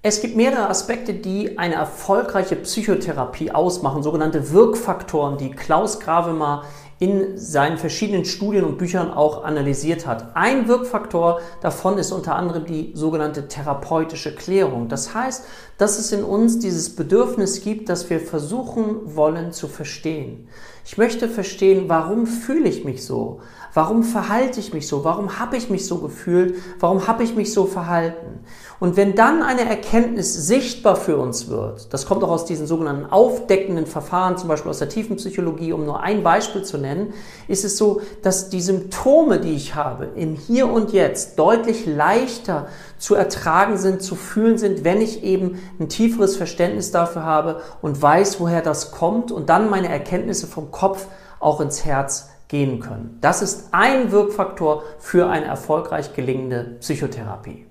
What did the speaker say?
Es gibt mehrere Aspekte, die eine erfolgreiche Psychotherapie ausmachen, sogenannte Wirkfaktoren, die Klaus Gravemer in seinen verschiedenen Studien und Büchern auch analysiert hat. Ein Wirkfaktor davon ist unter anderem die sogenannte therapeutische Klärung. Das heißt, dass es in uns dieses Bedürfnis gibt, dass wir versuchen wollen zu verstehen. Ich möchte verstehen, warum fühle ich mich so? Warum verhalte ich mich so? Warum habe ich mich so gefühlt? Warum habe ich mich so verhalten? Und wenn dann eine Erkenntnis sichtbar für uns wird, das kommt auch aus diesen sogenannten aufdeckenden Verfahren, zum Beispiel aus der Tiefenpsychologie, um nur ein Beispiel zu nennen, ist es so, dass die Symptome, die ich habe, im Hier und Jetzt deutlich leichter zu ertragen sind, zu fühlen sind, wenn ich eben ein tieferes Verständnis dafür habe und weiß, woher das kommt und dann meine Erkenntnisse vom Kopf auch ins Herz gehen können. Das ist ein Wirkfaktor für eine erfolgreich gelingende Psychotherapie.